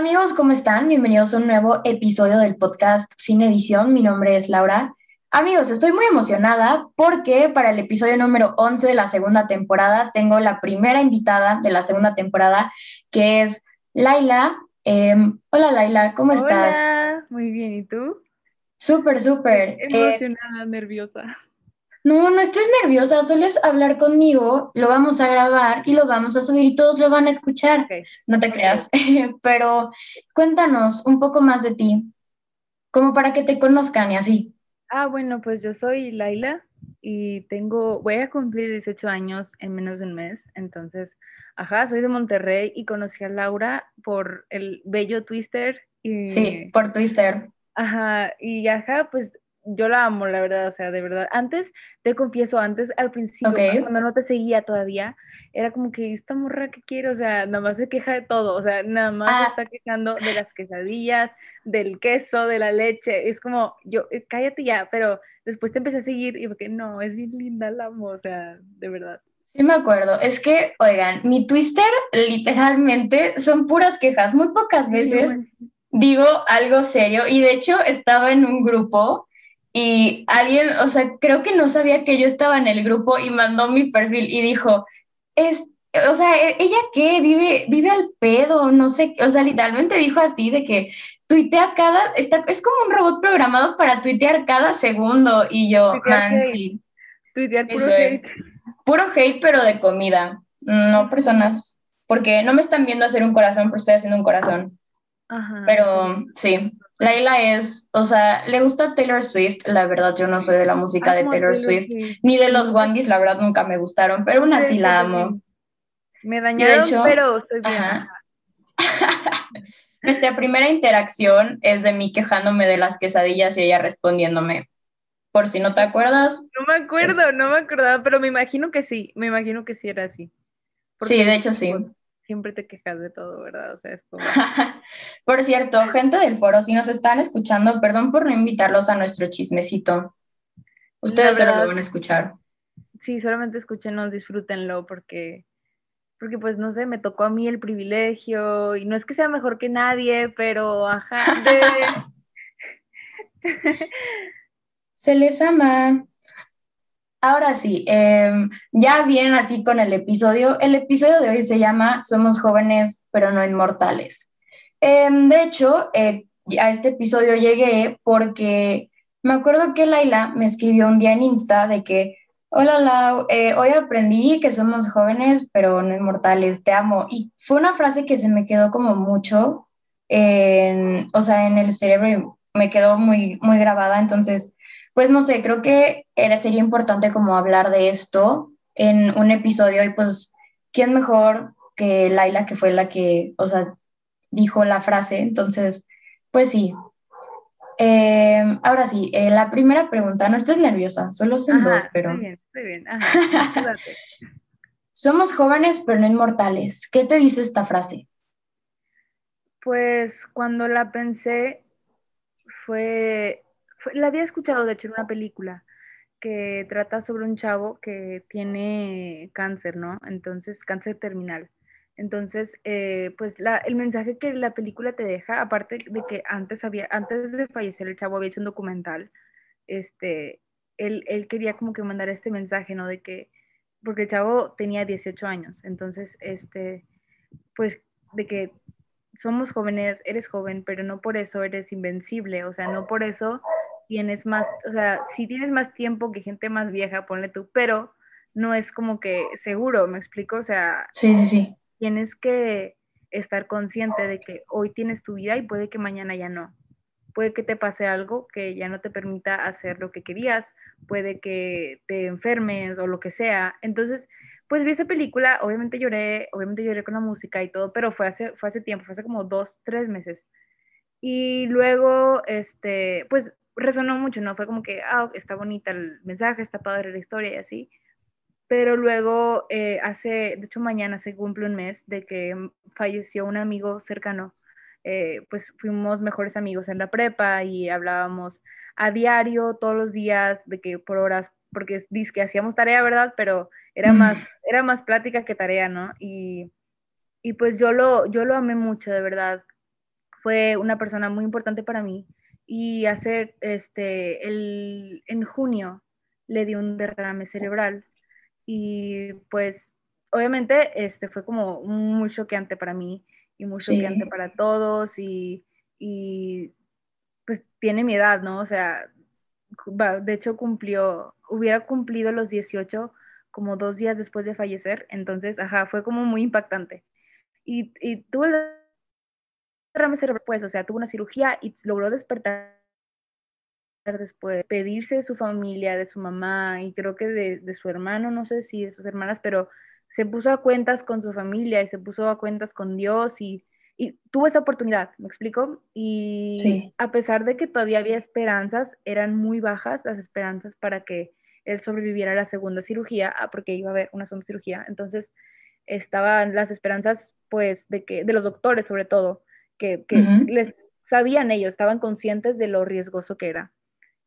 amigos, ¿cómo están? Bienvenidos a un nuevo episodio del podcast Sin Edición. Mi nombre es Laura. Amigos, estoy muy emocionada porque para el episodio número 11 de la segunda temporada tengo la primera invitada de la segunda temporada, que es Laila. Em, hola Laila, ¿cómo estás? Hola, muy bien, ¿y tú? Súper, súper. Emocionada, nerviosa. No, no estés nerviosa, solo es hablar conmigo, lo vamos a grabar y lo vamos a subir y todos lo van a escuchar. No te creas, pero cuéntanos un poco más de ti, como para que te conozcan y así. Ah, bueno, pues yo soy Laila y tengo, voy a cumplir 18 años en menos de un mes, entonces, ajá, soy de Monterrey y conocí a Laura por el bello Twister. Y, sí, por Twister. Ajá, y ajá, pues yo la amo, la verdad, o sea, de verdad. Antes, te confieso, antes, al principio, cuando no te seguía todavía, era como que esta morra que quiero, o sea, nada más se queja de todo, o sea, nada más se ah. está quejando de las quesadillas, del queso, de la leche, es como, yo, eh, cállate ya, pero después te empecé a seguir y porque no, es bien linda, la amo, o sea, de verdad. Sí, me acuerdo. Es que, oigan, mi twister literalmente son puras quejas. Muy pocas veces digo algo serio. Y de hecho, estaba en un grupo y alguien, o sea, creo que no sabía que yo estaba en el grupo y mandó mi perfil y dijo, es, o sea, ¿e-, ¿ella qué? Vive, vive al pedo, no sé, o sea, literalmente dijo así de que tuitea cada, está, es como un robot programado para tuitear cada segundo y yo, man, sí. Tuitear puro hate. Puro hate, pero de comida, no personas, porque no me están viendo hacer un corazón, pero estoy haciendo un corazón. Ajá. Pero sí, Laila es, o sea, le gusta Taylor Swift, la verdad yo no soy de la música de Taylor, Swift, ni de los Wangis, la verdad nunca me gustaron, pero aún así la amo. Me dañaron, pero estoy bien. Nuestra primera interacción es de mí quejándome de las quesadillas y ella respondiéndome, por si no te acuerdas. No me acuerdo, no me acordaba, pero me imagino que sí, me imagino que sí era así. sí, de hecho sí siempre te quejas de todo, ¿verdad? O sea, es como... por cierto, gente del foro, si nos están escuchando, perdón por no invitarlos a nuestro chismecito. Ustedes solo lo van a escuchar. Sí, solamente escúchenos, disfrútenlo, porque, porque pues no sé, me tocó a mí el privilegio, y no es que sea mejor que nadie, pero ajá. Se les ama. Ahora sí, em, ya bien así con el episodio. El episodio de hoy se llama Somos jóvenes pero no inmortales. Em, de hecho, eh, a este episodio llegué porque me acuerdo que Laila me escribió un día en Insta de que, hola Lau, eh, hoy aprendí que somos jóvenes pero no inmortales, te amo. Y fue una frase que se me quedó como mucho, en, o sea, en el cerebro me quedó muy, muy grabada. Entonces, pues no sé, creo que era, sería importante como hablar de esto en un episodio y pues, ¿quién mejor que Laila, que fue la que, o sea, dijo la frase? Entonces, pues sí. Em, ahora sí, eh, la primera pregunta, no estés nerviosa, solo son dos, pero... Estoy bien, estoy bien. Somos jóvenes pero no inmortales. ¿Qué te dice esta frase? Pues cuando la pensé fue la había escuchado de hecho en una película que trata sobre un chavo que tiene cáncer, ¿no? Entonces, cáncer terminal. Entonces, eh, pues el mensaje que la película te deja, aparte de que antes había, antes de fallecer el chavo había hecho un documental, este, él, él quería como que mandar este mensaje, ¿no? De que, porque el chavo tenía 18 años, entonces, este, pues, de que somos jóvenes, eres joven, pero no por eso eres invencible, o sea, no por eso tienes más, o sea, si tienes más tiempo que gente más vieja, ponle tú, pero no es como que seguro, ¿me explico? O sea, sí, sí, sí. tienes que estar consciente de que hoy tienes tu vida y puede que mañana ya no. Puede que te pase algo que ya no te permita hacer lo que querías, puede que te enfermes o lo que sea. Entonces, pues vi esa película, obviamente lloré, obviamente lloré con la música y todo, pero fue hace, fue hace tiempo, fue hace como dos, tres meses. Y luego, este, pues resonó mucho, ¿no? Fue como que, ah, está bonita el mensaje, está padre la historia y así. Pero luego, eh, hace, de hecho mañana se cumple un mes de que falleció un amigo cercano. Eh, pues fuimos mejores amigos en la prepa y hablábamos a diario, todos los días, de que por horas, porque dice que hacíamos tarea, ¿verdad? Pero era más, era más plática que tarea, ¿no? Y, y pues yo lo, yo lo amé mucho, de verdad. fue una persona muy importante para mí y hace, este, el, en junio le dio un derrame cerebral y pues obviamente este fue como muy choqueante para mí y muy choqueante para todos y, y, pues tiene mi edad, ¿no? O sea, de hecho cumplió, hubiera cumplido los 18 como dos días después de fallecer, entonces, ajá, fue como muy impactante. Y, y tuvo el derrame cerebral, pues, o sea, tuvo una cirugía y logró despertar después, pedirse de su familia, de su mamá y creo que de, de, su hermano, no sé si de sus hermanas, pero se puso a cuentas con su familia y se puso a cuentas con Dios y, y tuvo esa oportunidad, ¿me explico? Y a pesar de que todavía había esperanzas, eran muy bajas las esperanzas para que él sobreviviera a la segunda cirugía, ah, porque iba a haber una segunda cirugía. Entonces, estaban las esperanzas, pues, de que, de los doctores sobre todo, que, que les sabían ellos, estaban conscientes de lo riesgoso que era.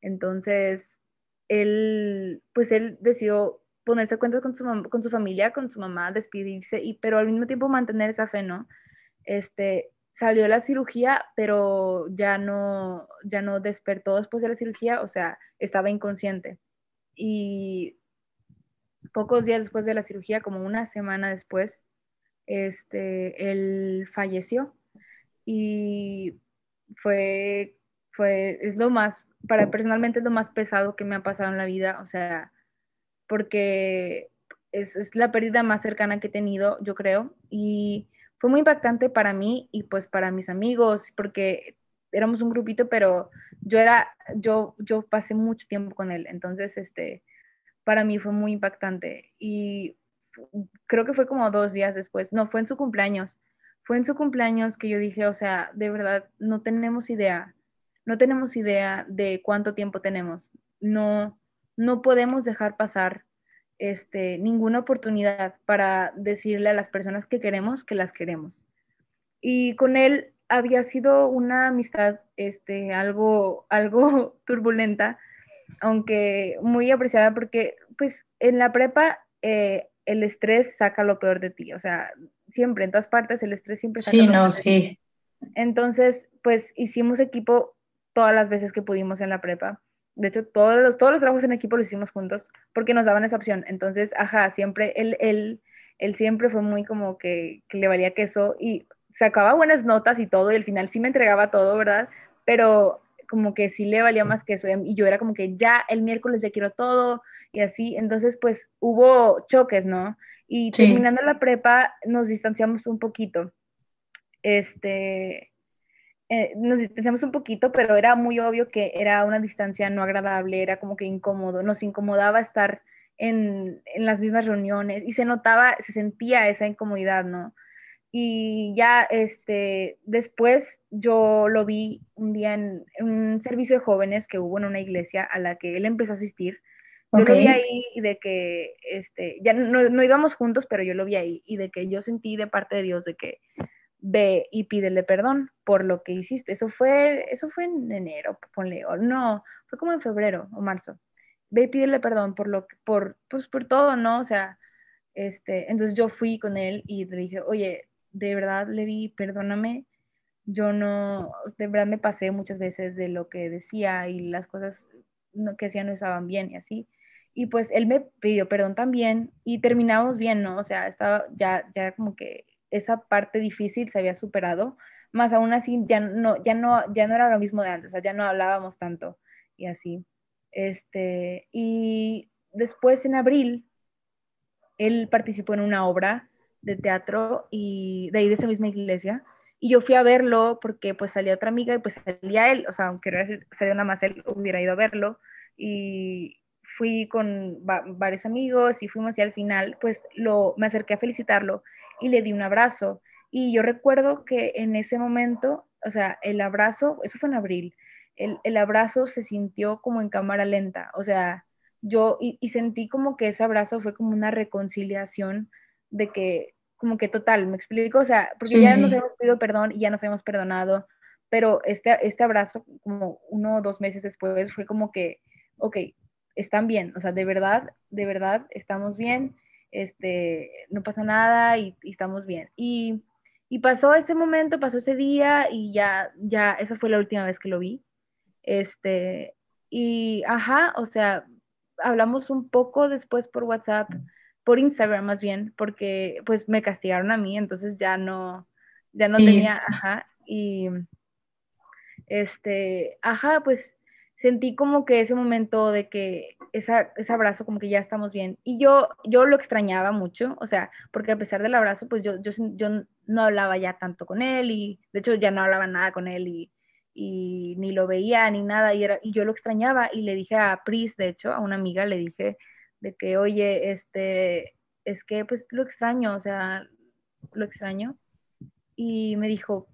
Entonces, él, pues él decidió ponerse a cuenta con su, con su familia, con su mamá, despedirse, y, pero al mismo tiempo mantener esa fe, ¿no? Este, salió la cirugía, pero ya no, ya no despertó después de la cirugía, o sea, estaba inconsciente. Y pocos días después de la cirugía, como una semana después, este, él falleció. Y fue, fue, es lo más para personalmente es lo más pesado que me ha pasado en la vida, o sea, porque es, es, la pérdida más cercana que he tenido, yo creo, y fue muy impactante para mí y pues para mis amigos, porque éramos un grupito, pero yo era, yo, yo pasé mucho tiempo con él, entonces, este, para mí fue muy impactante y creo que fue como dos días después, no, fue en su cumpleaños, fue en su cumpleaños que yo dije, o sea, de verdad, no tenemos idea no tenemos idea de cuánto tiempo tenemos. No, no podemos dejar pasar este, ninguna oportunidad para decirle a las personas que queremos que las queremos. Y con él había sido una amistad este, algo, algo turbulenta, aunque muy apreciada porque pues en la prepa eh, el estrés saca lo peor de ti, o sea, siempre, en todas partes el estrés siempre saca sí, no, sí. Entonces, pues hicimos equipo todas las veces que pudimos en la prepa. De hecho, todos los, todos los trabajos en equipo los hicimos juntos porque nos daban esa opción. Entonces, ajá, siempre, él, él, él siempre fue muy como que, que le valía queso y sacaba buenas notas y todo y al final sí me entregaba todo, ¿verdad? Pero como que sí le valía más que eso y yo era como que ya el miércoles ya quiero todo y así, entonces pues hubo choques, ¿no? Y terminando la prepa nos distanciamos un poquito. Este, eh, nos distanciamos un poquito, pero era muy obvio que era una distancia no agradable, era como que incómodo, nos incomodaba estar en, en, las mismas reuniones y se notaba, se sentía esa incomodidad, ¿no? Y ya este, después yo lo vi un día en, un servicio de jóvenes que hubo en una iglesia a la que él empezó a asistir. Yo lo vi ahí y de que, este, ya no, no íbamos juntos, pero yo lo vi ahí y de que yo sentí de parte de Dios de que ve y pídele perdón por lo que hiciste. Eso fue, eso fue en enero, ponle, o no, fue como en febrero o marzo. Ve y pídele perdón por lo que, por, pues por todo, ¿no? O sea, este, entonces yo fui con él y le dije, oye, de verdad, Levi, perdóname, yo no, de verdad me pasé muchas veces de lo que decía y las cosas que hacía no estaban bien y así. Y pues él me pidió perdón también y terminamos bien, ¿no? O sea, estaba ya, ya como que esa parte difícil se había superado, más aún así ya no, ya no, ya no era lo mismo de antes, o sea, ya no hablábamos tanto y así. Este, y después en abril, él participó en una obra de teatro y de ahí de esa misma iglesia. Y yo fui a verlo porque pues salía otra amiga y pues salía él, o sea, aunque salía nada más él, hubiera ido a verlo. Y fui con varios amigos y fuimos y al final pues lo, me acerqué a felicitarlo y le di un abrazo. Y yo recuerdo que en ese momento, o sea, el abrazo, eso fue en abril, el, el abrazo se sintió como en cámara lenta, o sea, yo y, y, sentí como que ese abrazo fue como una reconciliación de que, como que total, me explico, o sea, porque ya nos hemos pedido perdón y ya nos hemos perdonado, pero este, este abrazo, como uno o dos meses después, fue como que, ok, están bien, o sea, de verdad, de verdad, estamos bien, este, no pasa nada y, estamos bien. Y, y pasó ese momento, pasó ese día y ya, ya, esa fue la última vez que lo vi. Este, y, ajá, o sea, hablamos un poco después por WhatsApp, por Instagram más bien, porque pues me castigaron a mí, entonces ya no, ya no tenía, ajá, y este, ajá, pues sentí como que ese momento de que esa, ese abrazo como que ya estamos bien. Y yo, yo lo extrañaba mucho, o sea, porque a pesar del abrazo, pues yo, yo, yo no hablaba ya tanto con él y de hecho ya no hablaba nada con él y, y ni lo veía ni nada y, era, y yo lo extrañaba y le dije a Pris, de hecho, a una amiga le dije de que, oye, este, es que pues lo extraño, o sea, lo extraño. Y me dijo,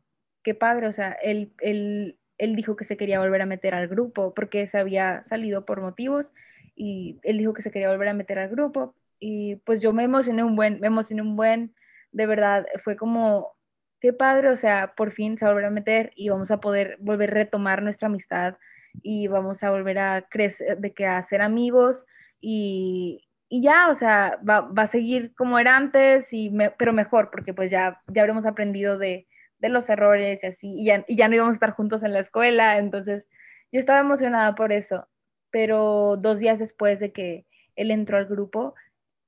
qué padre, o sea, él, él, él dijo que se quería volver a meter al grupo porque se había salido por motivos y él dijo que se quería volver a meter al grupo y pues yo me emocioné un buen, me emocioné un buen, de verdad, fue como, qué padre, o sea, por fin se va a a meter y vamos a poder volver a retomar nuestra amistad y vamos a volver a crecer, de que a ser amigos y, y ya, o sea, va, va, a seguir como era antes, y pero mejor, porque pues ya, ya habremos aprendido de, de los errores y así, y ya, y ya no íbamos a estar juntos en la escuela, entonces yo estaba emocionada por eso, pero dos días después de que él entró al grupo,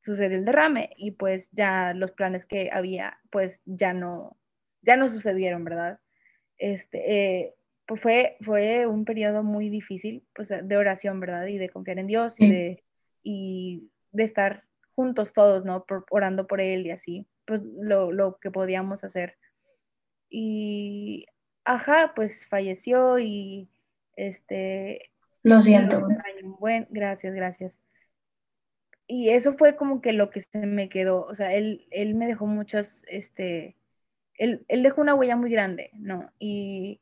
sucedió el derrame y pues ya los planes que había, pues ya no, ya no sucedieron, ¿verdad? Este, eh, pues fue, fue un periodo muy difícil, pues de oración, ¿verdad? Y de confiar en Dios y, de, y de estar juntos todos, ¿no? orando por él y así, pues lo, lo que podíamos hacer y, ajá, pues falleció y, este... Lo siento. Buen, gracias, gracias. Y eso fue como que lo que se me quedó, o sea, él, él me dejó muchas, este, él, él dejó una huella muy grande, ¿no? Y,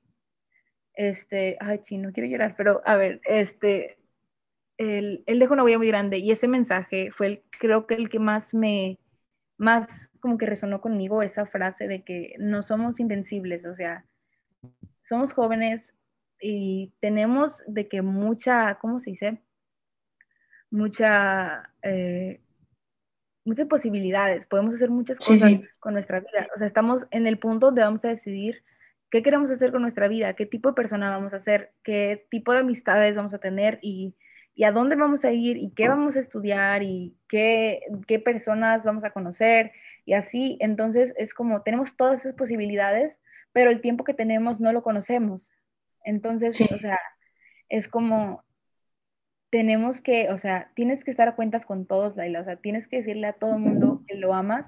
este, ay, sí, no quiero llorar, pero a ver, este, él, él, dejó una huella muy grande y ese mensaje fue el, creo que el que más me, más como que resonó conmigo esa frase de que no somos invencibles, o sea, somos jóvenes y tenemos de que mucha, ¿cómo se dice? Mucha, eh, muchas posibilidades, podemos hacer muchas cosas con nuestra vida, o sea, estamos en el punto donde vamos a decidir qué queremos hacer con nuestra vida, qué tipo de persona vamos a ser, qué tipo de amistades vamos a tener y, y a dónde vamos a ir y qué vamos a estudiar y qué, qué personas vamos a conocer y así, entonces es como tenemos todas esas posibilidades, pero el tiempo que tenemos no lo conocemos. Entonces, o sea, es como tenemos que, o sea, tienes que estar a cuentas con todos, Laila, o sea, tienes que decirle a todo el mundo que lo amas,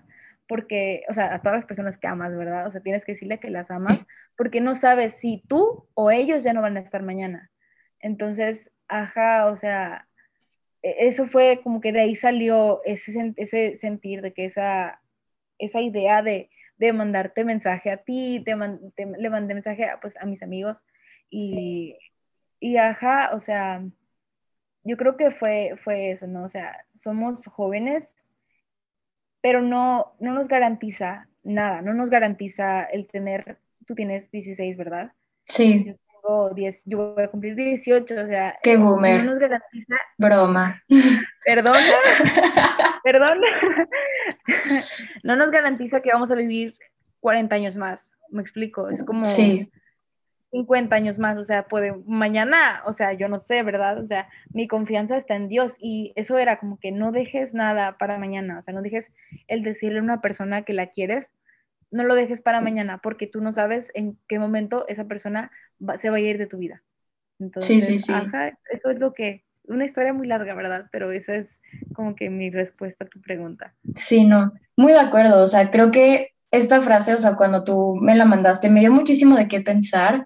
porque, o sea, a todas las personas que amas, ¿verdad? O sea, tienes que decirle que las amas, porque no sabes si tú o ellos ya no van a estar mañana. Entonces, ajá, o sea, e-, eso fue como que de ahí salió ese, ese sentir de que esa esa idea de, de mandarte mensaje a ti, te, le mandé mensaje a, pues, a mis amigos y, y ajá, o sea, yo creo que fue, fue eso, ¿no? O sea, somos jóvenes, pero no, no nos garantiza nada, no nos garantiza el tener, tú tienes 16, ¿verdad? Sí. Yo tengo 10, yo voy a cumplir 18, o sea, Qué boomer. no nos garantiza. Broma. Perdona, perdona. no nos garantiza que vamos a vivir 40 años más, me explico, es como 50 años más, o sea, puede mañana, o sea, yo no sé, ¿verdad? O sea, mi confianza está en Dios y eso era como que no dejes nada para mañana, o sea, no dejes el decirle a una persona que la quieres, no lo dejes para mañana porque tú no sabes en qué momento esa persona se va a ir de tu vida. Entonces, sí, sí, sí. eso es lo que una historia muy larga, ¿verdad? Pero esa es como que mi respuesta a tu pregunta. Sí, no, muy de acuerdo. O sea, creo que esta frase, o sea, cuando tú me la mandaste, me dio muchísimo de qué pensar,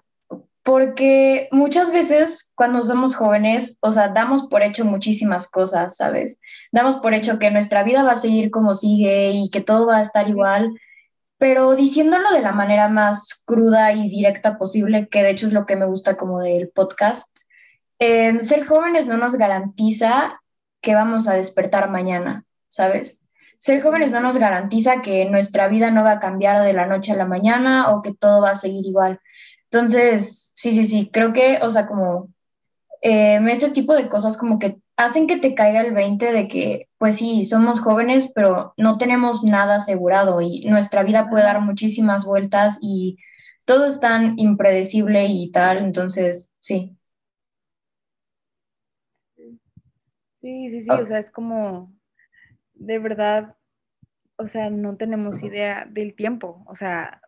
porque muchas veces cuando somos jóvenes, o sea, damos por hecho muchísimas cosas, ¿sabes? Damos por hecho que nuestra vida va a seguir como sigue y que todo va a estar igual, pero diciéndolo de la manera más cruda y directa posible, que de hecho es lo que me gusta como del podcast, eh, ser jóvenes no nos garantiza que vamos a despertar mañana, ¿sabes? Ser jóvenes no nos garantiza que nuestra vida no va a cambiar de la noche a la mañana o que todo va a seguir igual. Entonces, sí, sí, sí, creo que, o sea, como eh, este tipo de cosas como que hacen que te caiga el 20 de que, pues sí, somos jóvenes, pero no tenemos nada asegurado y nuestra vida puede dar muchísimas vueltas y todo es tan impredecible y tal, entonces, sí. Sí, sí, sí, o sea, es como, de verdad, o sea, no tenemos idea del tiempo, o sea,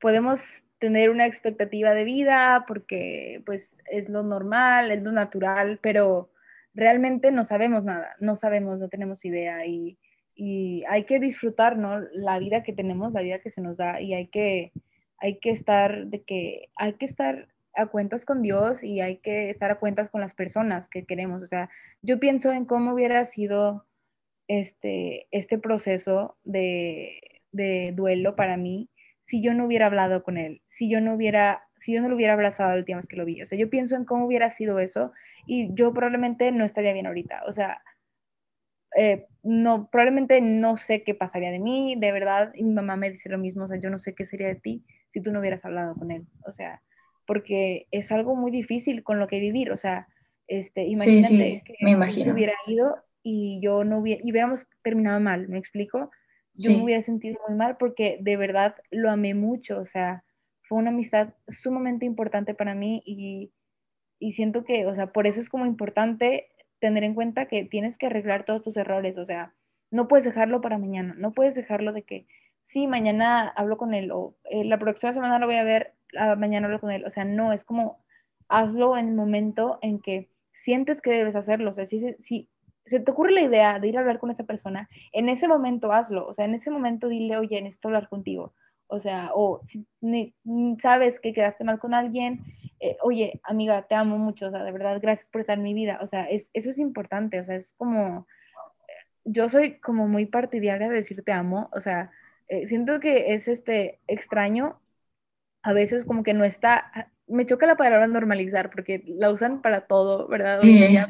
podemos tener una expectativa de vida porque pues es lo normal, es lo natural, pero realmente no sabemos nada, no sabemos, no tenemos idea y, hay que disfrutar, ¿no? La vida que tenemos, la vida que se nos da y hay que, hay que estar de que, hay que estar a cuentas con Dios y hay que estar a cuentas con las personas que queremos. O sea, yo pienso en cómo hubiera sido este, este proceso de, de duelo para mí si yo no hubiera hablado con él, si yo no hubiera, si yo no lo hubiera abrazado última vez que lo vi. O sea, yo pienso en cómo hubiera sido eso y yo probablemente no estaría bien ahorita. O sea, eh, no, probablemente no sé qué pasaría de mí, de verdad, y mi mamá me dice lo mismo, o sea, yo no sé qué sería de ti si tú no hubieras hablado con él, o sea, porque es algo muy difícil con lo que vivir, o sea, este, imagínate que me imagino. hubiera ido y yo no hubiera, y hubiéramos terminado mal, ¿me explico? Yo me hubiera sentido muy mal porque de verdad lo amé mucho, o sea, fue una amistad sumamente importante para mí y, y siento que, o sea, por eso es como importante tener en cuenta que tienes que arreglar todos tus errores, o sea, no puedes dejarlo para mañana, no puedes dejarlo de que, sí, mañana hablo con él o eh, la próxima semana lo voy a ver, mañana hablo con él, o sea, no, es como hazlo en el momento en que sientes que debes hacerlo, o sea, si, si se te ocurre la idea de ir a hablar con esa persona, en ese momento hazlo, o sea, en ese momento dile, oye, necesito hablar contigo, o sea, o si sabes que quedaste mal con alguien, eh, oye, amiga, te amo mucho, o sea, de verdad, gracias por estar en mi vida, o sea, es, eso es importante, o sea, es como, yo soy como muy partidaria de decir te amo, o sea, eh, siento que es este extraño, a veces como que no está, me choca la palabra normalizar porque la usan para todo, ¿verdad?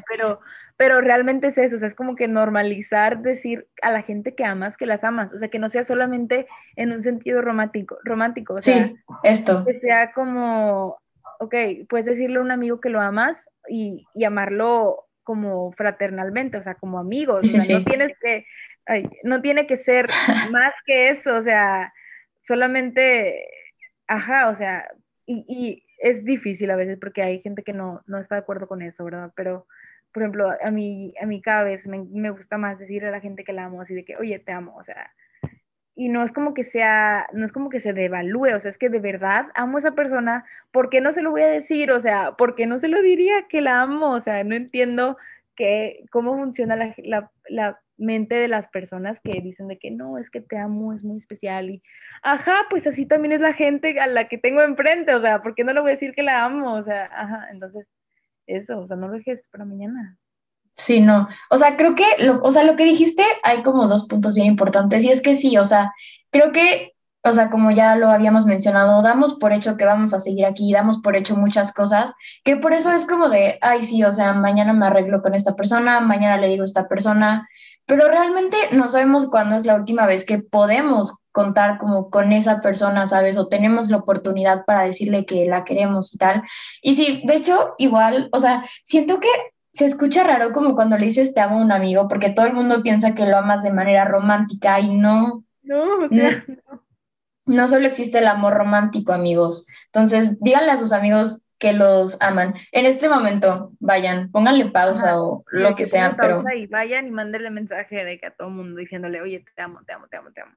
pero, pero realmente es eso, o sea, es como que normalizar decir a la gente que amas que las amas, o sea, que no sea solamente en un sentido romántico, romántico, o sea, sí, esto. que sea como, ok, puedes decirle a un amigo que lo amas y, y amarlo como fraternalmente, o sea, como amigos, o sea, no tienes que, no tiene que ser más que eso, o sea, solamente, ajá, o sea, y, y, es difícil a veces porque hay gente que no, no está de acuerdo con eso, ¿verdad? Pero por ejemplo, a mí, a mí cada vez me, me, gusta más decir a la gente que la amo así de que, oye, te amo, o sea, y no es como que sea, no es como que se devalúe, o sea, es que de verdad amo a esa persona, ¿por qué no se lo voy a decir? O sea, ¿por qué no se lo diría que la amo? O sea, no entiendo que, cómo funciona la, la, la mente de las personas que dicen de que no, es que te amo, es muy especial y, ajá, pues así también es la gente a la que tengo enfrente, o sea, ¿por qué no le voy a decir que la amo? O sea, ajá, entonces eso, o sea, no lo dejes para mañana. Sí, no. O sea, creo que, lo, o sea, lo que dijiste, hay como dos puntos bien importantes. Y es que sí, o sea, creo que, o sea, como ya lo habíamos mencionado, damos por hecho que vamos a seguir aquí, damos por hecho muchas cosas, que por eso es como de, ay, sí, o sea, mañana me arreglo con esta persona, mañana le digo a esta persona, pero realmente no sabemos cuándo es la última vez que podemos contar como con esa persona, ¿sabes? O tenemos la oportunidad para decirle que la queremos y tal. Y sí, de hecho, igual, o sea, siento que se escucha raro como cuando le dices te amo a un amigo, porque todo el mundo piensa que lo amas de manera romántica y no. No, o sea, no, no solo existe el amor romántico, amigos. Entonces, díganle a sus amigos que los aman. En este momento, vayan, pónganle pausa o lo que, sea, pero... Y vayan y mándenle mensaje de que a todo el mundo diciéndole, oye, te amo, te amo, te amo, te amo.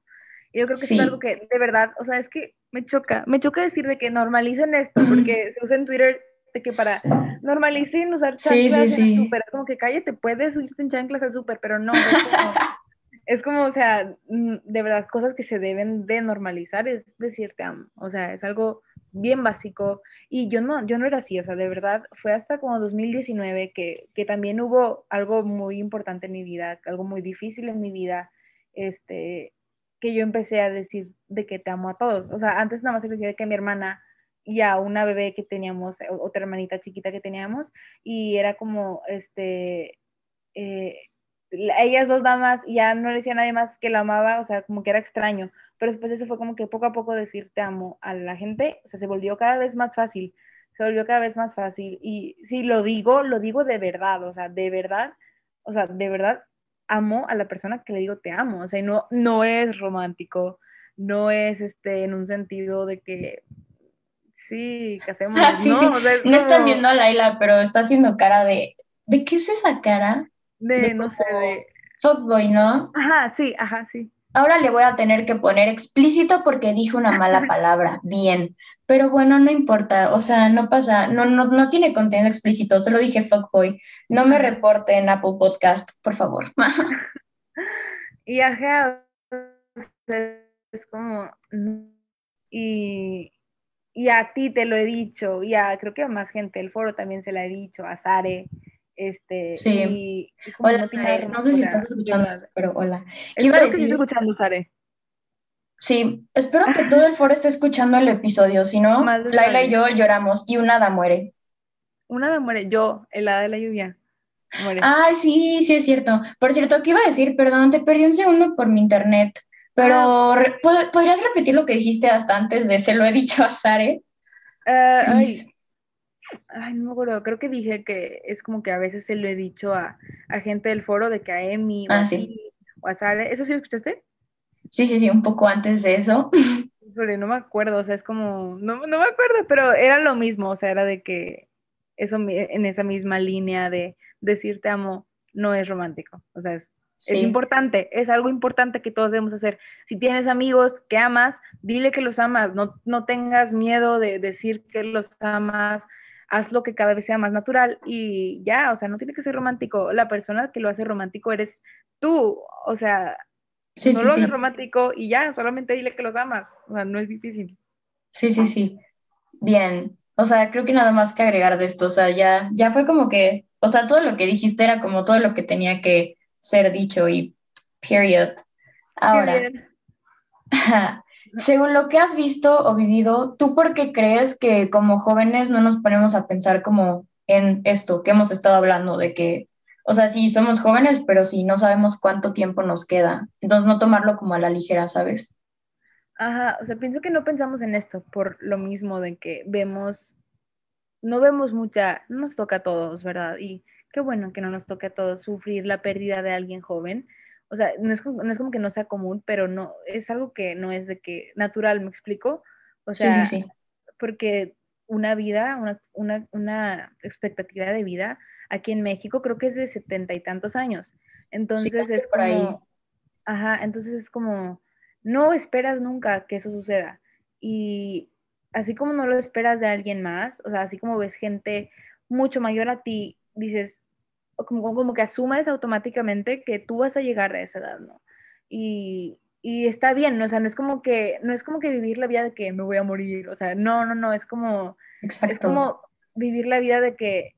Y yo creo que es algo que, de verdad, o sea, es que me choca, me choca decir de que normalicen esto, porque se usa en Twitter de que para normalicen usar chanclas sí, en súper, como que cállate, puedes subirte en chanclas al súper, pero no, es como, o sea, mm, de verdad, cosas que se deben de normalizar es decirte amo, o sea, es algo bien básico. Y yo no, yo no era así, o sea, de verdad, fue hasta como 2019 que, que también hubo algo muy importante en mi vida, algo muy difícil en mi vida, este, que yo empecé a decir de que te amo a todos. O sea, antes nada más se decía de que mi hermana y a una bebé que teníamos, otra hermanita chiquita que teníamos, y era como, este, eh, ellas dos damas, ya no le decía a nadie más que la amaba, o sea, como que era extraño, pero después eso fue como que poco a poco decir te amo a la gente, o sea, se volvió cada vez más fácil, se volvió cada vez más fácil. Y si lo digo, lo digo de verdad, o sea, de verdad, o sea, de verdad amo a la persona que le digo te amo, o sea, no, no es romántico, no es este en un sentido de que sí, no, sí. no están viendo a Laila, pero está haciendo cara de, ¿de qué es esa cara? De, no sé, de... Fuckboy, ¿no? Ajá, sí, ajá, sí. Ahora le voy a tener que poner explícito porque dije una mala palabra, bien. Pero bueno, no importa, o sea, no pasa, no, no, no tiene contenido explícito, solo dije fuckboy. No me reporte en Apple Podcast, por favor. y ajá, es como, y, y a ti te lo he dicho, y a, creo que a más gente, el foro también se la he dicho, a Sare, este, sí. hola, no, no, sé si estás escuchando, pero hola. ¿Qué iba a decir? Que escuchando, Sare. Sí, espero que todo el foro esté escuchando el episodio, si no, Laila y yo lloramos y una hada muere. Una hada muere, yo, el hada de la lluvia. Muere. Ay, sí, sí es cierto. Por cierto, ¿qué iba a decir? Perdón, te perdí un segundo por mi internet, pero ah. ¿podrías repetir lo que dijiste hasta antes de se lo he dicho a Sare? Uh, ay, ay, no me acuerdo, creo que dije que es como que a veces se lo he dicho a, a gente del foro de que a Emi o, ah, a, sí. o a Sare, ¿eso sí lo escuchaste? Sí, sí, sí, un poco antes de eso. no me acuerdo, o sea, es como, no, no me acuerdo, pero era lo mismo, o sea, era de que eso en esa misma línea de decir te amo no es romántico, o sea, es, es importante, es algo importante que todos debemos hacer. Si tienes amigos que amas, dile que los amas, no, no tengas miedo de decir que los amas, haz lo que cada vez sea más natural y ya, o sea, no tiene que ser romántico, la persona que lo hace romántico eres tú, o sea, Sí, no lo romántico y ya, solamente dile que los amas. O sea, no es difícil. Sí, sí, sí. Bien. O sea, creo que nada más que agregar de esto. O sea, ya, ya fue como que, o sea, todo lo que dijiste era como todo lo que tenía que ser dicho y period. Ahora, según lo que has visto o vivido, ¿tú por qué crees que como jóvenes no nos ponemos a pensar como en esto que hemos estado hablando de que o sea, sí, somos jóvenes, pero sí, no sabemos cuánto tiempo nos queda. Entonces, no tomarlo como a la ligera, ¿sabes? Ajá, o sea, pienso que no pensamos en esto por lo mismo de que vemos, no vemos mucha, no nos toca a todos, ¿verdad? Y qué bueno que no nos toque a todos sufrir la pérdida de alguien joven. O sea, no es, no es como que no sea común, pero no, es algo que no es de que natural, ¿me explico? O sea, sí, sí, sí. porque una vida, una, una, una expectativa de vida aquí en México creo que es de setenta y tantos años. Entonces es por ahí. Ajá, entonces es como, no esperas nunca que eso suceda. Y así como no lo esperas de alguien más, o sea, así como ves gente mucho mayor a ti, dices, como, como que asumes automáticamente que tú vas a llegar a esa edad, ¿no? Y, y está bien, ¿no? o sea, no es como que, no es como que vivir la vida de que me voy a morir, o sea, no, no, no, es como, Exacto. es como vivir la vida de que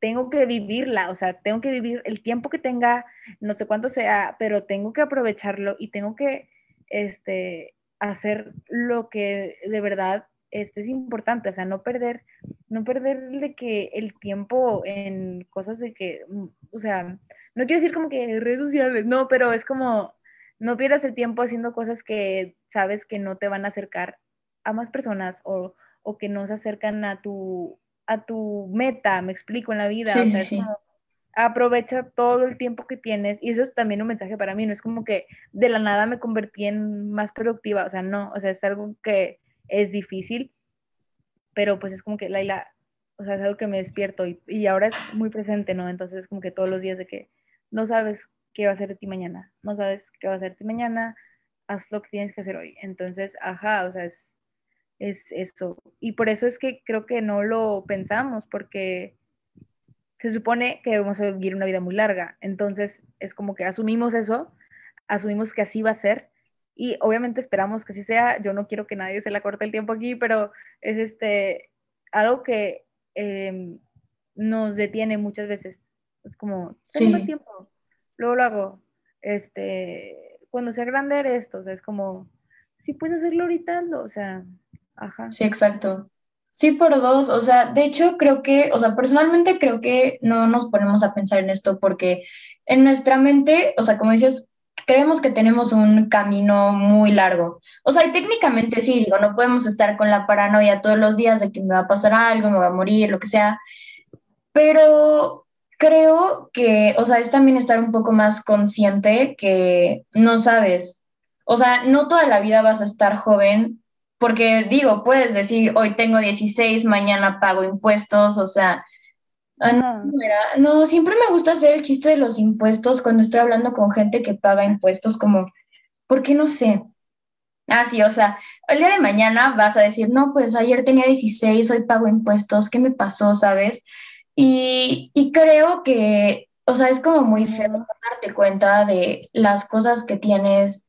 tengo que vivirla, o sea, tengo que vivir el tiempo que tenga, no sé cuánto sea, pero tengo que aprovecharlo y tengo que este, hacer lo que de verdad este, es importante, o sea, no perder, no perder de que el tiempo en cosas de que, mm, o sea, no quiero decir como que redes sociales, no, pero es como, no pierdas el tiempo haciendo cosas que sabes que no te van a acercar a más personas o, o que no se acercan a tu, a tu meta, me explico, en la vida. o sea, aprovecha todo el tiempo que tienes y eso es también un mensaje para mí, no es como que de la nada me convertí en más productiva, o sea, no, o sea, es algo que es difícil, pero pues es como que Laila, o sea, es algo que me despierto y, y ahora es muy presente, ¿no? Entonces es como que todos los días de que no sabes qué va a ser de ti mañana, no sabes qué va a ser de ti mañana, haz lo que tienes que hacer hoy. Entonces, ajá, o sea, es, es eso. Y por eso es que creo que no lo pensamos, porque se supone que vamos a vivir una vida muy larga. Entonces es como que asumimos eso, asumimos que así va a ser y obviamente esperamos que así sea. Yo no quiero que nadie se la corte el tiempo aquí, pero es este algo que em, nos detiene muchas veces. Es como, tengo tiempo, luego lo hago. Este, cuando sea grande esto, o sea, es como, si puedes hacerlo ahorita, o sea, Ajá. Sí, exacto. Sí, por dos, o sea, de hecho creo que, o sea, personalmente creo que no nos ponemos a pensar en esto porque en nuestra mente, o sea, como dices, creemos que tenemos un camino muy largo. O sea, técnicamente sí, digo, no podemos estar con la paranoia todos los días de que me va a pasar algo, me va a morir, lo que sea, pero creo que, o sea, es también estar un poco más consciente que no sabes, o sea, no toda la vida vas a estar joven, porque digo, puedes decir, hoy tengo 16, mañana pago impuestos, o sea, ah, no, no, siempre me gusta hacer el chiste de los impuestos cuando estoy hablando con gente que paga impuestos, como, porque no sé. Ah, sí, o sea, el día de mañana vas a decir, no, pues ayer tenía 16, hoy pago impuestos, ¿qué me pasó, sabes? Y, y creo que, o sea, es como muy feo darte cuenta de las cosas que tienes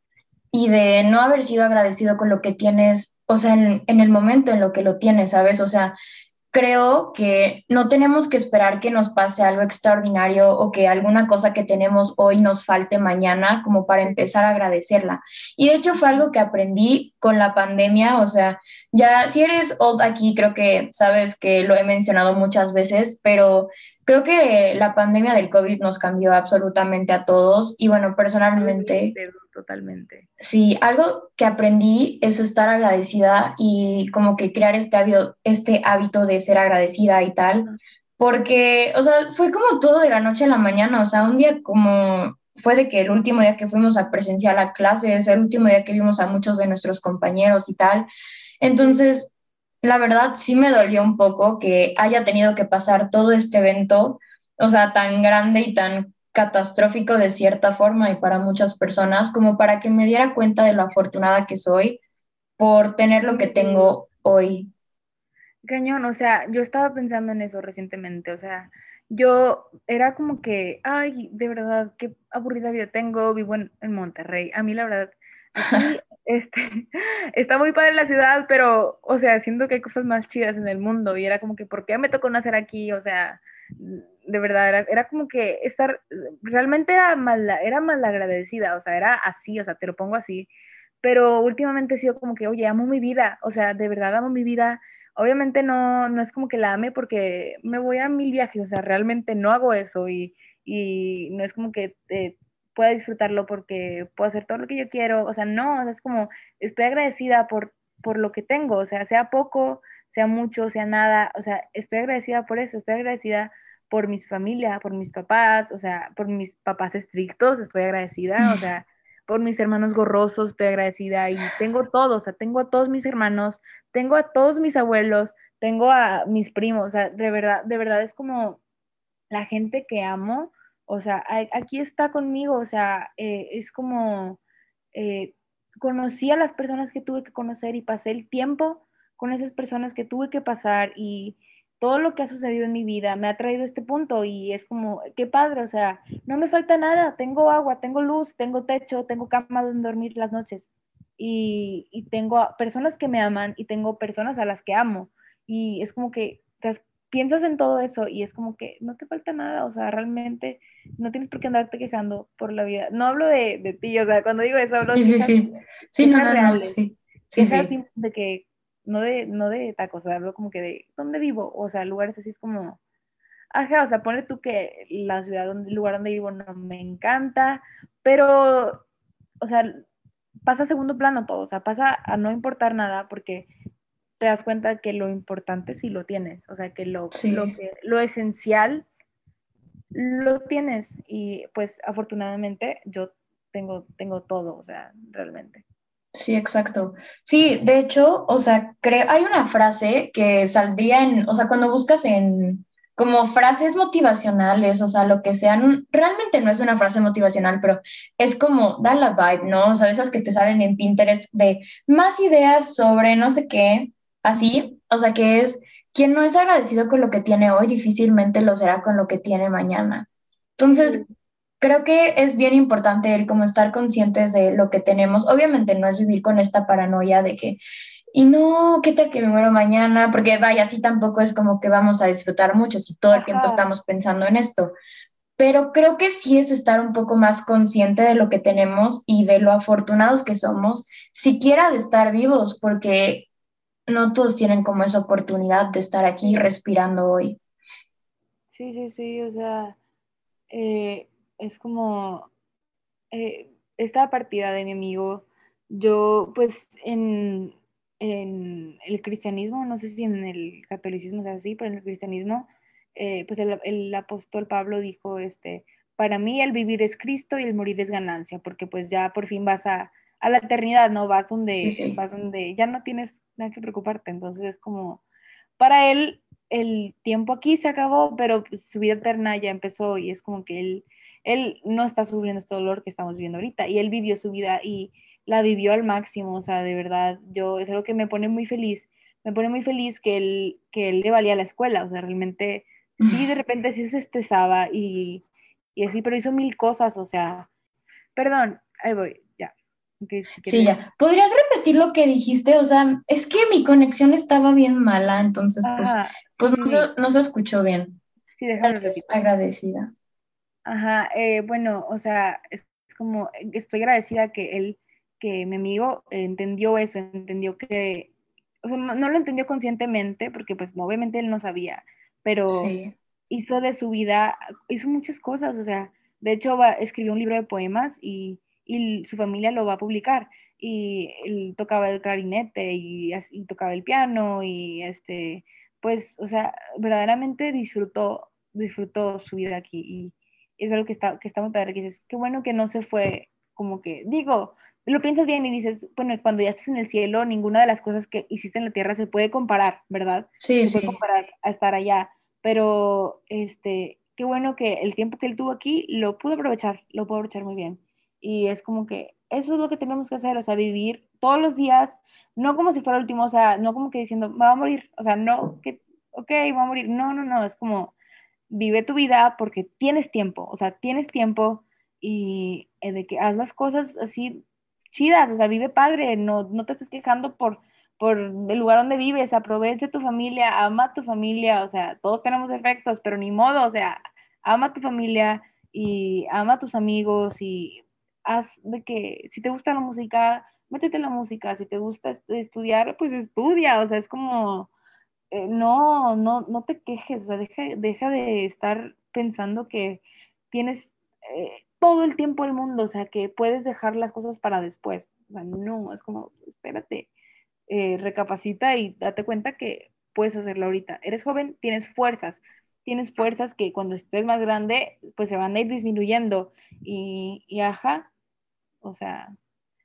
y de no haber sido agradecido con lo que tienes, o sea, en, en el momento en lo que lo tienes, ¿sabes? O sea, creo que no tenemos que esperar que nos pase algo extraordinario o que alguna cosa que tenemos hoy nos falte mañana como para empezar a agradecerla. Y de hecho fue algo que aprendí con la pandemia, o sea, ya si eres old aquí, creo que sabes que lo he mencionado muchas veces, pero creo que la pandemia del COVID nos cambió absolutamente a todos y bueno, personalmente totalmente. Sí, algo que aprendí es estar agradecida y como que crear este hábito, este hábito de ser agradecida y tal, porque, o sea, fue como todo de la noche a la mañana, o sea, un día como fue de que el último día que fuimos a presenciar la clase, es el último día que vimos a muchos de nuestros compañeros y tal. Entonces, la verdad sí me dolió un poco que haya tenido que pasar todo este evento, o sea, tan grande y tan catastrófico de cierta forma y para muchas personas, como para que me diera cuenta de lo afortunada que soy por tener lo que tengo hoy. Cañón, o sea, yo estaba pensando en eso recientemente, o sea, yo era como que, ay, de verdad, qué aburrida vida tengo, vivo en, Monterrey. A mí la verdad, aquí este, está muy padre la ciudad, pero, o sea, siento que hay cosas más chidas en el mundo y era como que, ¿por qué me tocó nacer aquí? O sea, de verdad, era, era, como que estar, realmente era mal, era mal agradecida, o sea, era así, o sea, te lo pongo así, pero últimamente he sido como que, oye, amo mi vida, o sea, de verdad amo mi vida, obviamente no, no es como que la ame porque me voy a mil viajes, o sea, realmente no hago eso y, y no es como que eh, pueda disfrutarlo porque puedo hacer todo lo que yo quiero, o sea, no, es como, estoy agradecida por, por lo que tengo, o sea, sea poco, sea mucho, sea nada, o sea, estoy agradecida por eso, estoy agradecida por mis familia, por mis papás, o sea, por mis papás estrictos, estoy agradecida, o sea, por mis hermanos gorrosos, estoy agradecida y tengo todo, o sea, tengo a todos mis hermanos, tengo a todos mis abuelos, tengo a mis primos, o sea, de verdad, de verdad es como la gente que amo, o sea, aquí está conmigo, o sea, eh, es como, eh, conocí a las personas que tuve que conocer y pasé el tiempo con esas personas que tuve que pasar y todo lo que ha sucedido en mi vida me ha traído a este punto y es como, qué padre, o sea, no me falta nada, tengo agua, tengo luz, tengo techo, tengo cama donde dormir las noches y, y tengo personas que me aman y tengo personas a las que amo y es como que piensas en todo eso y es como que no te falta nada, o sea, realmente no tienes por qué andarte quejando por la vida. No hablo de, de ti, o sea, cuando digo eso hablo de... Sí, sí, sí. Sí, no, no, no, sí. Sí, sí. de que no de, no de tacos, hablo como que de dónde vivo, o sea, lugares así es como, ajá, o sea, pone tú que la ciudad, donde, el lugar donde vivo no me encanta, pero, o sea, pasa a segundo plano todo, o sea, pasa a no importar nada porque te das cuenta que lo importante sí lo tienes, o sea, que lo, lo, que, lo esencial lo tienes y pues afortunadamente yo tengo, tengo todo, o sea, realmente. Sí, exacto. Sí, de hecho, o sea, creo, hay una frase que saldría en, o sea, cuando buscas en como frases motivacionales, o sea, lo que sean, realmente no es una frase motivacional, pero es como, da la vibe, ¿no? O sea, esas que te salen en Pinterest de más ideas sobre no sé qué, así, o sea, que es, quien no es agradecido con lo que tiene hoy, difícilmente lo será con lo que tiene mañana. Entonces, creo que es bien importante el como estar conscientes de lo que tenemos. Obviamente no es vivir con esta paranoia de que, y no, ¿qué tal que me muero mañana? Porque vaya, así tampoco es como que vamos a disfrutar mucho si todo el tiempo estamos pensando en esto. Pero creo que sí es estar un poco más consciente de lo que tenemos y de lo afortunados que somos, siquiera de estar vivos, porque no todos tienen como esa oportunidad de estar aquí respirando hoy. Sí, sí, sí, o sea, eh, es como, eh, esta partida de mi amigo, yo pues en, el cristianismo, no sé si en el catolicismo es así, pero en el cristianismo, eh, pues el, apóstol Pablo dijo, este, para mí el vivir es Cristo y el morir es ganancia, porque pues ya por fin vas a, la eternidad, ¿no? Vas donde, vas donde ya no tienes nada que preocuparte, entonces es como, para él el tiempo aquí se acabó, pero su vida eterna ya empezó y es como que él, él no está sufriendo este dolor que estamos viviendo ahorita y él vivió su vida y la vivió al máximo, o sea, de verdad, yo es algo que me pone muy feliz, me pone muy feliz que él, que él le valía la escuela, o sea, realmente sí, de repente sí se estresaba y, y así, pero hizo mil cosas, o sea, perdón, ahí voy, ya. sí, ya. ¿Podrías repetir lo que dijiste? O sea, es que mi conexión estaba bien mala, entonces, pues, pues no, se, no se escuchó bien. Sí, déjame repetir. Agradecida. Ajá, eh, bueno, o sea, es como, estoy agradecida que él, que mi amigo entendió eso, entendió que, o sea, no, lo entendió conscientemente, porque pues obviamente él no sabía, pero hizo de su vida, hizo muchas cosas, o sea, de hecho va, escribió un libro de poemas y, y su familia lo va a publicar, y él tocaba el clarinete y, y tocaba el piano y este pues, o sea, verdaderamente disfrutó, disfrutó su vida aquí y es algo que está, que está muy padre, que dices, qué bueno que no se fue como que, digo, lo piensas bien y dices, bueno, cuando ya estás en el cielo, ninguna de las cosas que hiciste en la tierra se puede comparar, ¿verdad? Sí, se puede comparar a estar allá, pero, este, qué bueno que el tiempo que él tuvo aquí lo pudo aprovechar, lo pudo aprovechar muy bien. Y es como que eso es lo que tenemos que hacer, o sea, vivir todos los días no como si fuera el último, o sea, no como que diciendo, va a morir, o sea, no, que, ok, va a morir, no, no, no, es como, vive tu vida porque tienes tiempo, o sea, tienes tiempo y eh, de que haz las cosas así chidas, o sea, vive padre, no, no te estés quejando por, por el lugar donde vives, aprovecha tu familia, ama a tu familia, o sea, todos tenemos efectos, pero ni modo, o sea, ama a tu familia y ama a tus amigos y haz de que si te gusta la música, métete en la música, si te gusta estudiar, pues estudia, o sea, es como, eh, no, no, no te quejes, o sea, deja, deja de estar pensando que tienes eh, todo el tiempo del mundo, o sea, que puedes dejar las cosas para después, o sea, no, es como, espérate, eh, recapacita y date cuenta que puedes hacerlo ahorita. Eres joven, tienes fuerzas, tienes fuerzas que cuando estés más grande, pues se van a ir disminuyendo y, y ajá, o sea,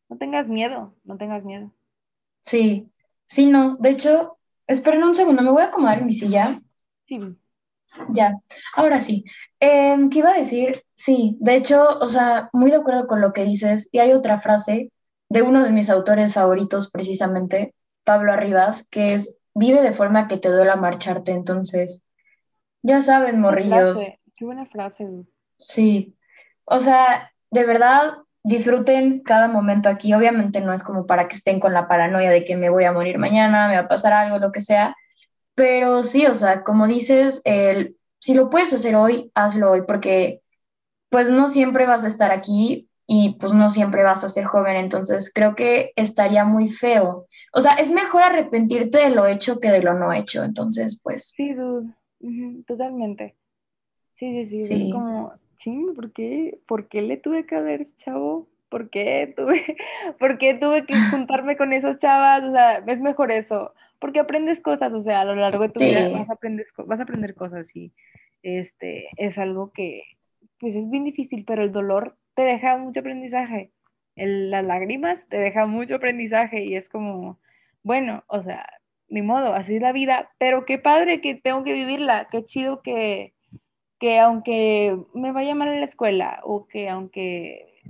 no tengas miedo, no tengas miedo. Sí, sí, no. De hecho, esperen un segundo, me voy a acomodar en mi silla. Sí. Ya, ahora sí. Em, ¿Qué iba a decir? Sí, de hecho, o sea, muy de acuerdo con lo que dices. Y hay otra frase de uno de mis autores favoritos, precisamente, Pablo Arribas, que es, vive de forma que te duela marcharte. Entonces, ya saben, morrillos. Qué buena frase. Sí, o sea, de verdad, disfruten cada momento aquí. Obviamente no es como para que estén con la paranoia de que me voy a morir mañana, me va a pasar algo, lo que sea. Pero sí, o sea, como dices, el, si lo puedes hacer hoy, hazlo hoy, porque pues no siempre vas a estar aquí y pues no siempre vas a ser joven, entonces creo que estaría muy feo. O sea, es mejor arrepentirte de lo hecho que de lo no hecho, entonces pues... Sí, dude. totalmente. Sí, sí, sí, Es como ¿por qué? ¿Por qué le tuve que haber, chavo? ¿Por qué tuve, ¿por qué tuve que juntarme con esas chavas? O sea, es mejor eso, porque aprendes cosas, o sea, a lo largo de tu vida vas a, aprender, vas a aprender cosas y este, es algo que, pues es bien difícil, pero el dolor te deja mucho aprendizaje. las lágrimas te dejan mucho aprendizaje y es como, bueno, o sea, ni modo, así es la vida, pero qué padre que tengo que vivirla, qué chido que, que aunque me vaya mal en la escuela o que aunque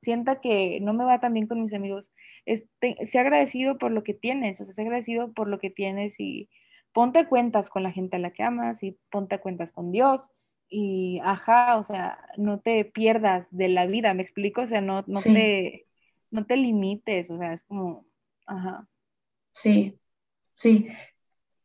sienta que no me va tan bien con mis amigos, este, sea agradecido por lo que tienes, o sea, sea agradecido por lo que tienes y ponte cuentas con la gente a la que amas y ponte cuentas con Dios y ajá, o sea, no te pierdas de la vida, ¿me explico? O sea, no, no, te, no te limites, o sea, es como, ajá. Sí, sí,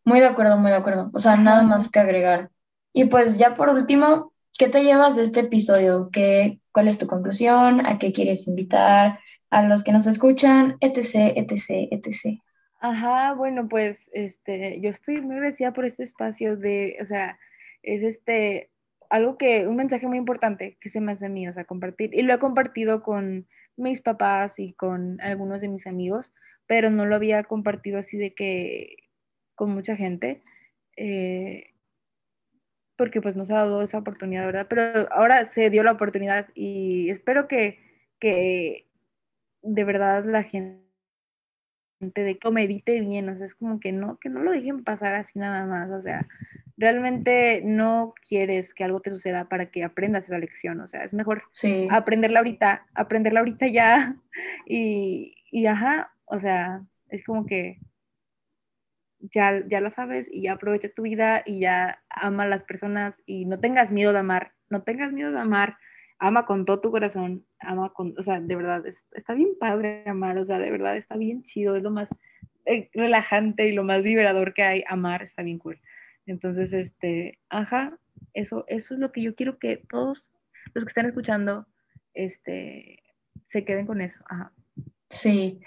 muy de acuerdo, muy de acuerdo, o sea, nada más que agregar. Y pues ya por último, ¿qué te llevas de este episodio? ¿Qué, ¿Cuál es tu conclusión? ¿A qué quieres invitar? A los que nos escuchan, etc., etc., etc. Ajá, bueno, pues este, yo estoy muy agradecida por este espacio de, o sea, es este, algo que, un mensaje muy importante que se me hace mío, o sea, compartir, y lo he compartido con mis papás y con algunos de mis amigos, pero no lo había compartido así de que con mucha gente, eh, porque pues no se ha dado esa oportunidad, ¿verdad? Pero ahora se dio la oportunidad y espero que, que de verdad la gente de que medite bien, o sea, es como que no, que no lo dejen pasar así nada más, o sea, realmente no quieres que algo te suceda para que aprendas esa lección, o sea, es mejor aprenderla ahorita, aprenderla ahorita ya y, y ajá, o sea, es como que ya, ya la sabes y ya aprovecha tu vida y ya ama a las personas y no tengas miedo de amar, no tengas miedo de amar, ama con todo tu corazón, ama con, o sea, de verdad, está bien padre amar, o sea, de verdad está bien chido, es lo más eh, relajante y lo más liberador que hay, amar está bien cool. Entonces, este, ajá, eso, eso es lo que yo quiero que todos los que están escuchando, este, se queden con eso, ajá. Sí,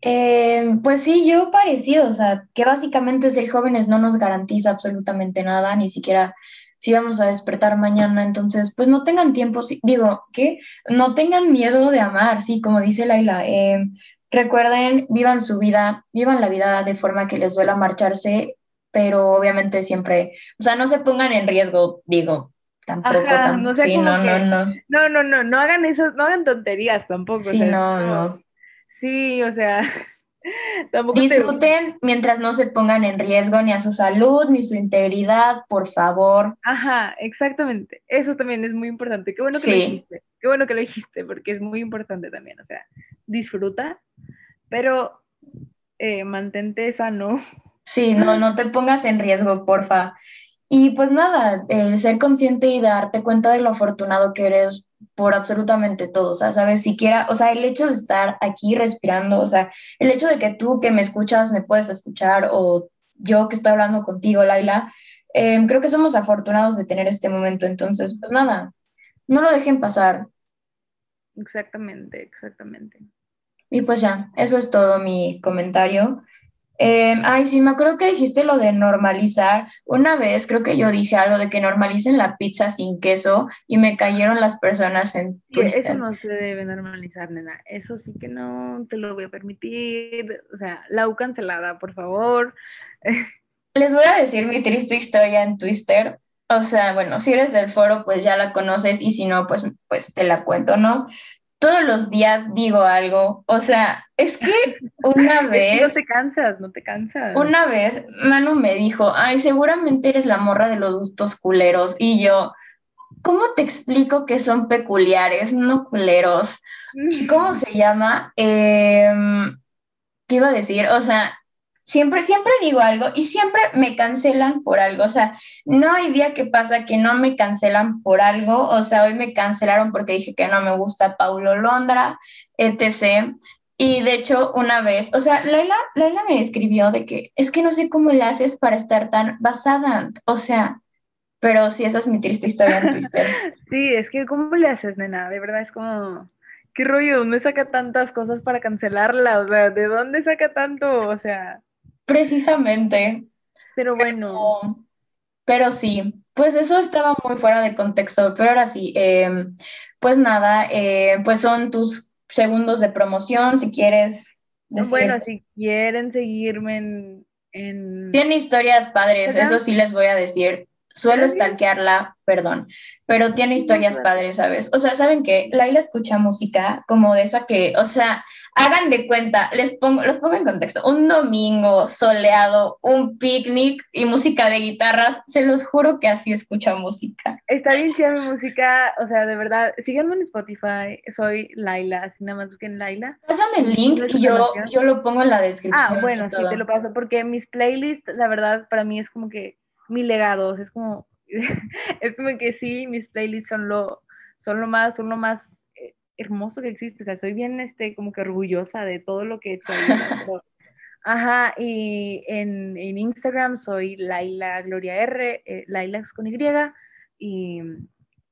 eh, pues sí, yo parecido, o sea, que básicamente ser jóvenes no nos garantiza absolutamente nada, ni siquiera si vamos a despertar mañana, entonces, pues no tengan tiempo, digo, que no tengan miedo de amar, sí, como dice Laila, eh, recuerden, vivan su vida, vivan la vida de forma que les duela marcharse, pero obviamente siempre, o sea, no se pongan en riesgo, digo, tampoco, no, sí, no, no, no, no, no, no, no hagan eso, no hagan tonterías tampoco. Sí, no, no. Sí, o sea, Disfruten mientras no se pongan en riesgo ni a su salud ni su integridad, por favor. Ajá, exactamente. Eso también es muy importante. Qué bueno que lo dijiste. Qué bueno que lo dijiste, porque es muy importante también. O sea, disfruta, pero eh, mantente sano. Sí, no, no te pongas en riesgo, porfa. Y pues nada, el ser consciente y darte cuenta de lo afortunado que eres por absolutamente todo, o sea, sabes, siquiera, o sea, el hecho de estar aquí respirando, o sea, el hecho de que tú que me escuchas me puedes escuchar o yo que estoy hablando contigo, Laila, em, creo que somos afortunados de tener este momento, entonces, pues nada, no lo dejen pasar. Exactamente, exactamente. Y pues ya, eso es todo mi comentario. Eh, ay, sí, me acuerdo que dijiste lo de normalizar. Una vez creo que yo dije algo de que normalicen la pizza sin queso y me cayeron las personas en Twitter. Eso no se debe normalizar, nena. Eso sí que no te lo voy a permitir. O sea, la U cancelada, por favor. Les voy a decir mi triste historia en Twitter. O sea, bueno, si eres del foro, pues ya la conoces y si no, pues, pues te la cuento, ¿no? Todos los días digo algo. O sea, es que una vez... no te cansas, no te cansas. Una vez Manu me dijo, ay, seguramente eres la morra de los gustos culeros. Y yo, ¿cómo te explico que son peculiares, no culeros? ¿Cómo se llama? Em, ¿Qué iba a decir? O sea, siempre, siempre digo algo y siempre me cancelan por algo. O sea, no hay día que pasa que no me cancelan por algo. O sea, hoy me cancelaron porque dije que no me gusta Paulo Londra, etc. Y de hecho, una vez, o sea, Laila, Laila me escribió de que es que no sé cómo le haces para estar tan basada. O sea, pero sí, esa es mi triste historia en Twitter. sí, es que ¿cómo le haces, nena? De verdad es como... ¿Qué rollo? ¿Dónde saca tantas cosas para cancelarla? O sea, ¿de dónde saca tanto? O sea, Precisamente. Pero bueno. Pero, sí, pues eso estaba muy fuera de contexto, pero ahora sí, em, pues nada, eh, pues son tus segundos de promoción, si quieres decir. Bueno, si quieren seguirme en... en... Tiene historias padres, eso sí les voy a decir. Suelo stalkearla, perdón, pero tiene historias padres, ¿sabes? O sea, ¿saben qué? Laila escucha música como de esa que, o sea, hagan de cuenta, les pongo, los pongo en contexto, un domingo soleado, un picnic y música de guitarras, se los juro que así escucha música. Está bien chida mi música, o sea, de verdad, síganme en Spotify, soy Laila, así nada más busquen Laila. Pásame el link y yo, yo lo pongo en la descripción. Ah, bueno, sí, te lo paso, porque mis playlists, la verdad, para mí es como que mi legado, es como es como que sí, mis playlists son lo, son lo más, son lo más eh, hermoso que existe. O sea, soy bien, este, como que orgullosa de todo lo que he hecho. Ajá, y en, Instagram soy Laila Gloria R, eh, Laila con Y, y,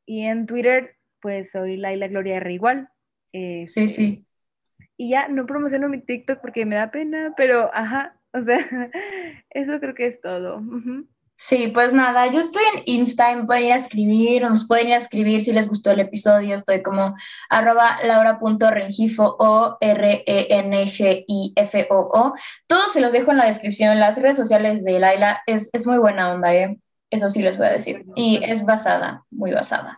y, en Twitter, pues soy Laila Gloria R igual. sí, este, sí. Y ya no promociono mi TikTok porque me da pena, pero ajá, o sea, eso creo que es todo. Sí, pues nada, yo estoy en Insta, me pueden ir a escribir, o nos pueden ir a escribir si les gustó el episodio, estoy como arroba laura.rengifo o R-E-N-G-I-F-O-O. Todos se los dejo en la descripción, en las redes sociales de Laila, es, es muy buena onda, ¿eh? Eso sí les voy a decir. Y es basada, muy basada.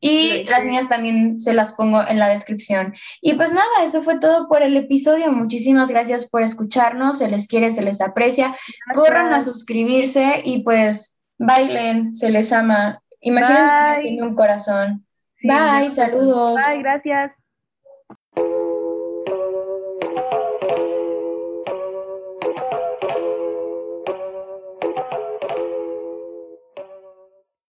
Y las mías también se las pongo en la descripción. Y pues nada, eso fue todo por el episodio. Muchísimas gracias por escucharnos. Se les quiere, se les aprecia. Corran a suscribirse y pues bailen, se les ama. Imaginen un corazón. Bye, saludos. Bye, gracias.